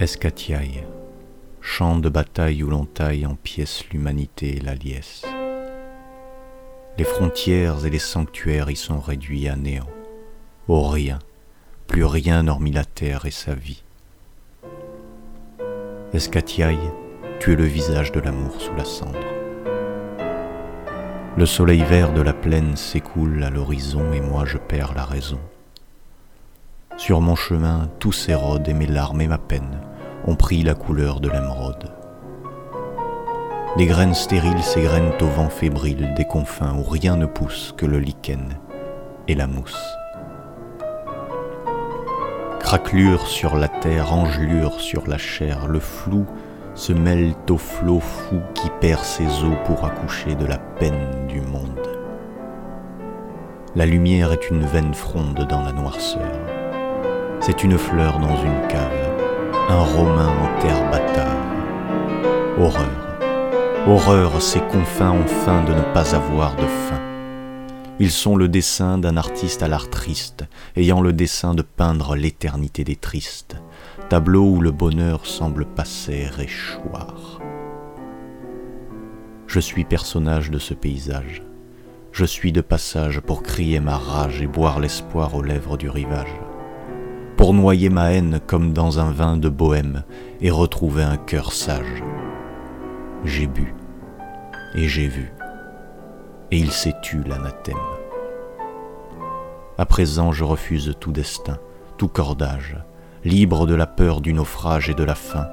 Escatiaille, champ de bataille où l'on taille en pièces l'humanité et la liesse. Les frontières et les sanctuaires y sont réduits à néant. Au rien, plus rien hormis la terre et sa vie. Escatiaille, tu es le visage de l'amour sous la cendre. Le soleil vert de la plaine s'écoule à l'horizon et moi je perds la raison. Sur mon chemin, tout s'érode et mes larmes et ma peine ont pris la couleur de l'émeraude. Les graines stériles s'égrènent au vent fébrile des confins où rien ne pousse que le lichen et la mousse. Craquelure sur la terre, engelure sur la chair, le flou se mêle au flot fou qui perd ses eaux pour accoucher de la peine du monde. La lumière est une veine fronde dans la noirceur. C'est une fleur dans une cave, un romain en terre batave. Horreur, horreur, ces confins ont faim de ne pas avoir de fin. Ils sont le dessin d'un artiste à l'art triste, ayant le dessin de peindre l'éternité des tristes, tableau où le bonheur semble passer et choir. Je suis personnage de ce paysage. Je suis de passage pour crier ma rage et boire l'espoir aux lèvres du rivage pour noyer ma haine comme dans un vin de bohème et retrouver un cœur sage. J'ai bu et j'ai vu, et il s'est tu l'anathème. À présent je refuse tout destin, tout cordage, libre de la peur du naufrage et de la faim,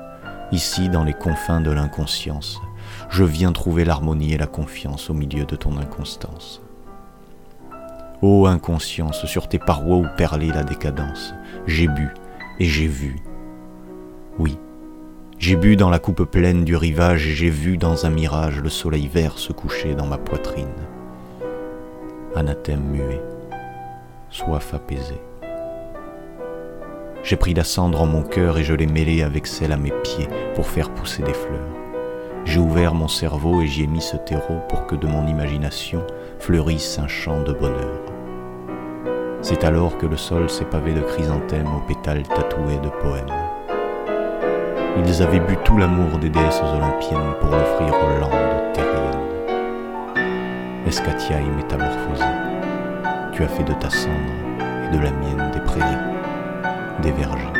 ici dans les confins de l'inconscience, je viens trouver l'harmonie et la confiance au milieu de ton inconstance. Ô inconscience, sur tes parois où perlait la décadence, j'ai bu et j'ai vu. Oui, j'ai bu dans la coupe pleine du rivage et j'ai vu dans un mirage le soleil vert se coucher dans ma poitrine. Anathème muet, soif apaisée. J'ai pris la cendre en mon cœur et je l'ai mêlée avec celle à mes pieds pour faire pousser des fleurs. J'ai ouvert mon cerveau et j'y ai mis ce terreau pour que de mon imagination fleurisse un champ de bonheur. C'est alors que le sol s'est pavé de chrysanthèmes aux pétales tatoués de poèmes. Ils avaient bu tout l'amour des déesses olympiennes pour l'offrir aux landes terriennes. Escatiaille métamorphosée, tu as fait de ta cendre et de la mienne des prairies, des vergers,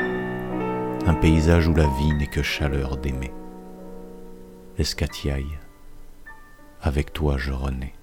un paysage où la vie n'est que chaleur d'aimer. Escatiaille, avec toi je renais.